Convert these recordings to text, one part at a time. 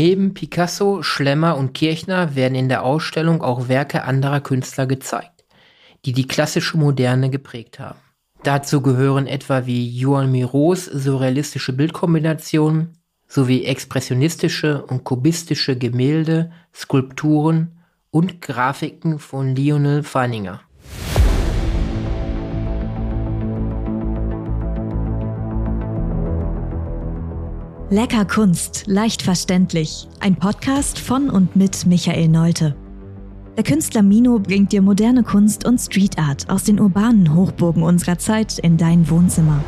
Neben Picasso, Schlemmer und Kirchner werden in der Ausstellung auch Werke anderer Künstler gezeigt, die die klassische Moderne geprägt haben. Dazu gehören etwa wie Joan Miros surrealistische Bildkombinationen sowie expressionistische und kubistische Gemälde, Skulpturen und Grafiken von Lionel Feininger. Lecker Kunst, leicht verständlich. Ein Podcast von und mit Michael Neute. Der Künstler Mino bringt dir moderne Kunst und Street Art aus den urbanen Hochburgen unserer Zeit in dein Wohnzimmer.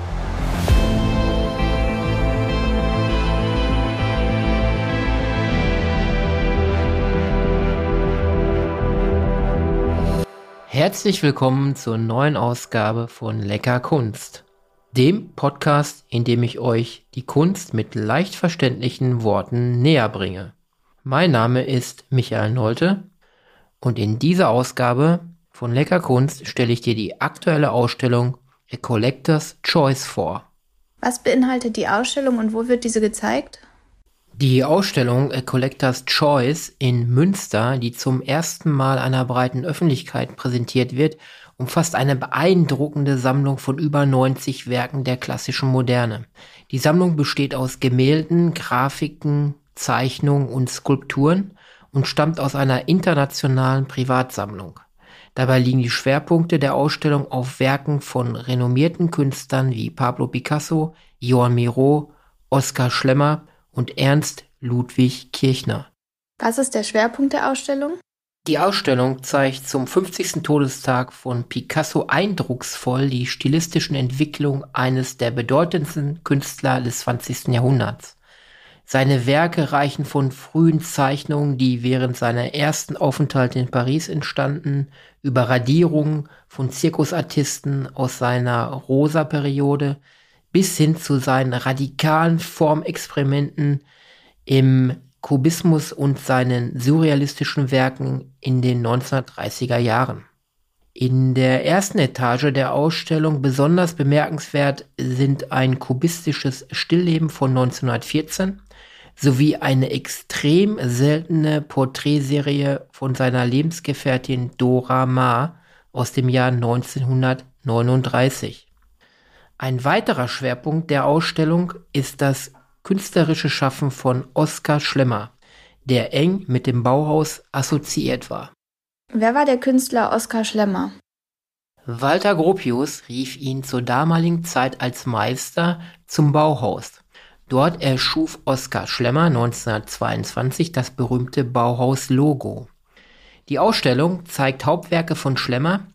Herzlich willkommen zur neuen Ausgabe von Lecker Kunst dem Podcast, in dem ich euch die Kunst mit leicht verständlichen Worten näher bringe. Mein Name ist Michael Nolte und in dieser Ausgabe von Lecker Kunst stelle ich dir die aktuelle Ausstellung A Collector's Choice vor. Was beinhaltet die Ausstellung und wo wird diese gezeigt? Die Ausstellung A Collector's Choice in Münster, die zum ersten Mal einer breiten Öffentlichkeit präsentiert wird, umfasst eine beeindruckende Sammlung von über 90 Werken der klassischen Moderne. Die Sammlung besteht aus Gemälden, Grafiken, Zeichnungen und Skulpturen und stammt aus einer internationalen Privatsammlung. Dabei liegen die Schwerpunkte der Ausstellung auf Werken von renommierten Künstlern wie Pablo Picasso, Johann Miro, Oskar Schlemmer und Ernst Ludwig Kirchner. Was ist der Schwerpunkt der Ausstellung? Die Ausstellung zeigt zum 50. Todestag von Picasso eindrucksvoll die stilistischen Entwicklungen eines der bedeutendsten Künstler des 20. Jahrhunderts. Seine Werke reichen von frühen Zeichnungen, die während seiner ersten Aufenthalte in Paris entstanden, über Radierungen von Zirkusartisten aus seiner Rosa-Periode bis hin zu seinen radikalen Formexperimenten im Kubismus und seinen surrealistischen Werken in den 1930er Jahren. In der ersten Etage der Ausstellung besonders bemerkenswert sind ein kubistisches Stillleben von 1914 sowie eine extrem seltene Porträtserie von seiner Lebensgefährtin Dora Maar aus dem Jahr 1939. Ein weiterer Schwerpunkt der Ausstellung ist das künstlerische Schaffen von Oskar Schlemmer, der eng mit dem Bauhaus assoziiert war. Wer war der Künstler Oskar Schlemmer? Walter Gropius rief ihn zur damaligen Zeit als Meister zum Bauhaus. Dort erschuf Oskar Schlemmer 1922 das berühmte Bauhaus-Logo. Die Ausstellung zeigt Hauptwerke von Schlemmer,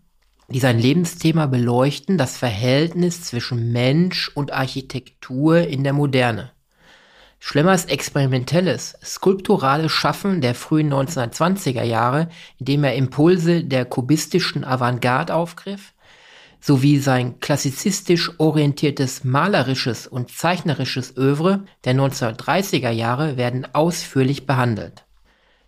die sein Lebensthema beleuchten, das Verhältnis zwischen Mensch und Architektur in der Moderne. Schlemmers experimentelles, skulpturales Schaffen der frühen 1920er Jahre, indem er Impulse der kubistischen Avantgarde aufgriff, sowie sein klassizistisch orientiertes malerisches und zeichnerisches Övre der 1930er Jahre werden ausführlich behandelt.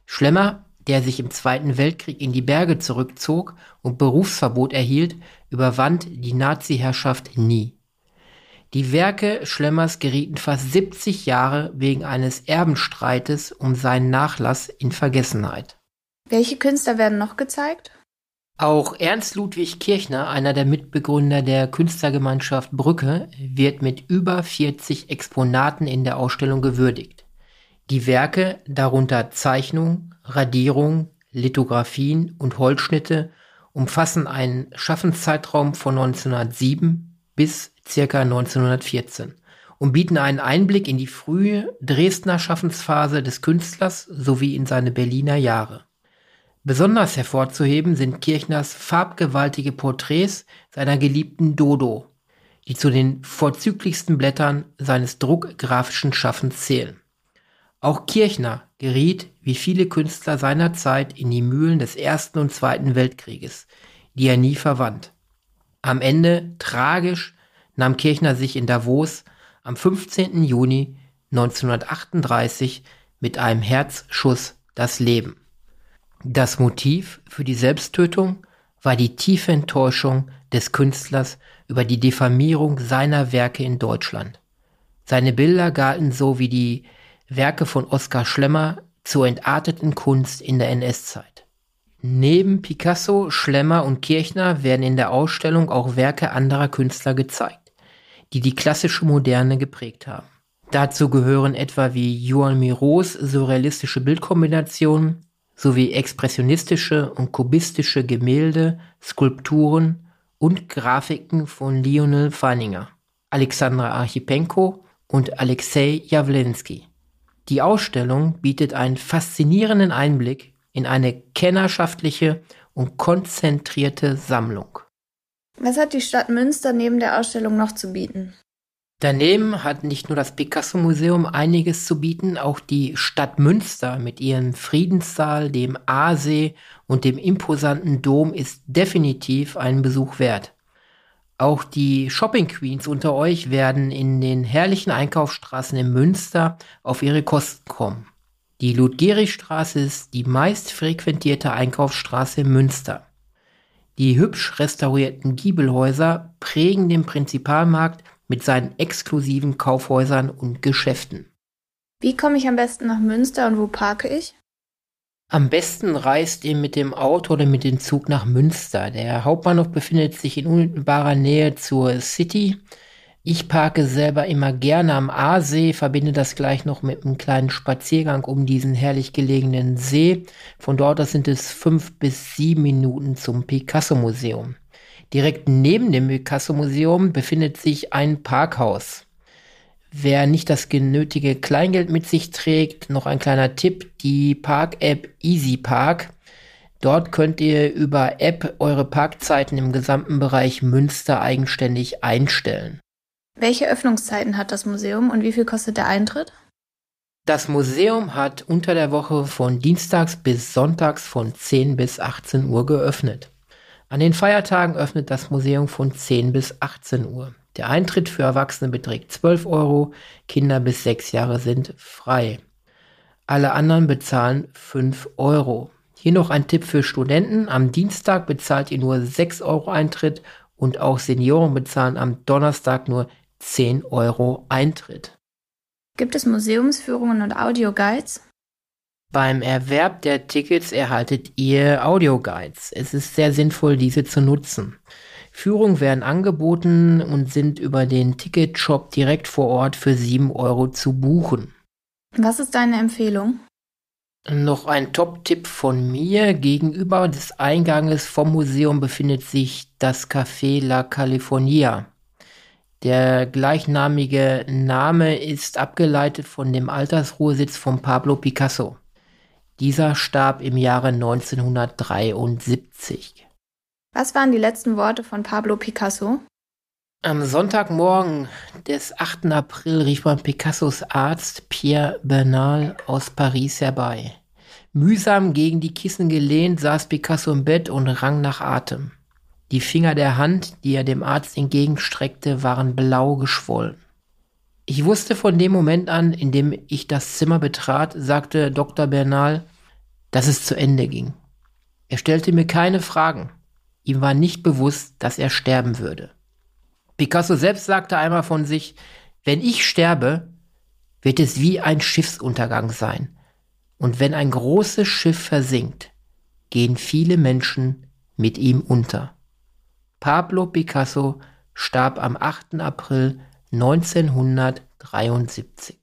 Schlemmer, der sich im Zweiten Weltkrieg in die Berge zurückzog und Berufsverbot erhielt, überwand die Nazi-Herrschaft nie. Die Werke Schlemmers gerieten fast 70 Jahre wegen eines Erbenstreites um seinen Nachlass in Vergessenheit. Welche Künstler werden noch gezeigt? Auch Ernst Ludwig Kirchner, einer der Mitbegründer der Künstlergemeinschaft Brücke, wird mit über 40 Exponaten in der Ausstellung gewürdigt. Die Werke, darunter Zeichnungen, Radierungen, Lithografien und Holzschnitte, umfassen einen Schaffenszeitraum von 1907 bis circa 1914 und bieten einen Einblick in die frühe Dresdner Schaffensphase des Künstlers sowie in seine Berliner Jahre. Besonders hervorzuheben sind Kirchners farbgewaltige Porträts seiner geliebten Dodo, die zu den vorzüglichsten Blättern seines druckgrafischen Schaffens zählen. Auch Kirchner geriet, wie viele Künstler seiner Zeit, in die Mühlen des Ersten und Zweiten Weltkrieges, die er nie verwandt. Am Ende tragisch nahm Kirchner sich in Davos am 15. Juni 1938 mit einem Herzschuss das Leben. Das Motiv für die Selbsttötung war die tiefe Enttäuschung des Künstlers über die Diffamierung seiner Werke in Deutschland. Seine Bilder galten so wie die Werke von Oskar Schlemmer zur entarteten Kunst in der NS-Zeit. Neben Picasso, Schlemmer und Kirchner werden in der Ausstellung auch Werke anderer Künstler gezeigt, die die klassische Moderne geprägt haben. Dazu gehören etwa wie Joan Miros surrealistische Bildkombinationen sowie expressionistische und kubistische Gemälde, Skulpturen und Grafiken von Lionel Feininger, Alexandra Archipenko und Alexei Jawlensky. Die Ausstellung bietet einen faszinierenden Einblick in eine kennerschaftliche und konzentrierte Sammlung. Was hat die Stadt Münster neben der Ausstellung noch zu bieten? Daneben hat nicht nur das Picasso-Museum einiges zu bieten, auch die Stadt Münster mit ihrem Friedenssaal, dem Aasee und dem imposanten Dom ist definitiv einen Besuch wert. Auch die Shopping Queens unter euch werden in den herrlichen Einkaufsstraßen in Münster auf ihre Kosten kommen. Die Ludgerigstraße ist die meist frequentierte Einkaufsstraße in Münster. Die hübsch restaurierten Giebelhäuser prägen den Prinzipalmarkt mit seinen exklusiven Kaufhäusern und Geschäften. Wie komme ich am besten nach Münster und wo parke ich? Am besten reist ihr mit dem Auto oder mit dem Zug nach Münster. Der Hauptbahnhof befindet sich in unmittelbarer Nähe zur City. Ich parke selber immer gerne am Aasee, verbinde das gleich noch mit einem kleinen Spaziergang um diesen herrlich gelegenen See. Von dort aus sind es fünf bis sieben Minuten zum Picasso-Museum. Direkt neben dem Picasso-Museum befindet sich ein Parkhaus. Wer nicht das genötige Kleingeld mit sich trägt, noch ein kleiner Tipp, die Park-App Easy Park. Dort könnt ihr über App eure Parkzeiten im gesamten Bereich Münster eigenständig einstellen. Welche Öffnungszeiten hat das Museum und wie viel kostet der Eintritt? Das Museum hat unter der Woche von Dienstags bis Sonntags von 10 bis 18 Uhr geöffnet. An den Feiertagen öffnet das Museum von 10 bis 18 Uhr. Der Eintritt für Erwachsene beträgt 12 Euro, Kinder bis 6 Jahre sind frei. Alle anderen bezahlen 5 Euro. Hier noch ein Tipp für Studenten. Am Dienstag bezahlt ihr nur 6 Euro Eintritt und auch Senioren bezahlen am Donnerstag nur 10 Euro Eintritt. Gibt es Museumsführungen und Audioguides? Beim Erwerb der Tickets erhaltet ihr Audioguides. Es ist sehr sinnvoll, diese zu nutzen. Führungen werden angeboten und sind über den Ticketshop direkt vor Ort für 7 Euro zu buchen. Was ist deine Empfehlung? Noch ein Top-Tipp von mir. Gegenüber des Einganges vom Museum befindet sich das Café La California. Der gleichnamige Name ist abgeleitet von dem Altersruhesitz von Pablo Picasso. Dieser starb im Jahre 1973. Was waren die letzten Worte von Pablo Picasso? Am Sonntagmorgen des 8. April rief man Picassos Arzt Pierre Bernal aus Paris herbei. Mühsam gegen die Kissen gelehnt saß Picasso im Bett und rang nach Atem. Die Finger der Hand, die er dem Arzt entgegenstreckte, waren blau geschwollen. Ich wusste von dem Moment an, in dem ich das Zimmer betrat, sagte Dr. Bernal, dass es zu Ende ging. Er stellte mir keine Fragen. Ihm war nicht bewusst, dass er sterben würde. Picasso selbst sagte einmal von sich, wenn ich sterbe, wird es wie ein Schiffsuntergang sein. Und wenn ein großes Schiff versinkt, gehen viele Menschen mit ihm unter. Pablo Picasso starb am 8. April 1973.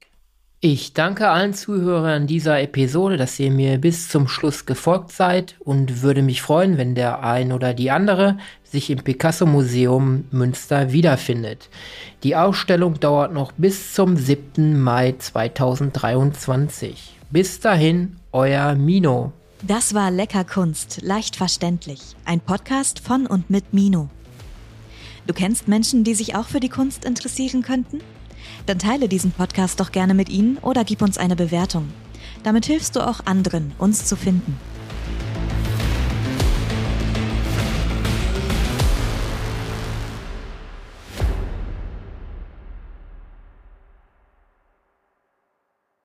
Ich danke allen Zuhörern dieser Episode, dass ihr mir bis zum Schluss gefolgt seid und würde mich freuen, wenn der ein oder die andere sich im Picasso Museum Münster wiederfindet. Die Ausstellung dauert noch bis zum 7. Mai 2023. Bis dahin, euer Mino. Das war Lecker Kunst, leicht verständlich. Ein Podcast von und mit Mino. Du kennst Menschen, die sich auch für die Kunst interessieren könnten? Dann teile diesen Podcast doch gerne mit ihnen oder gib uns eine Bewertung. Damit hilfst du auch anderen, uns zu finden.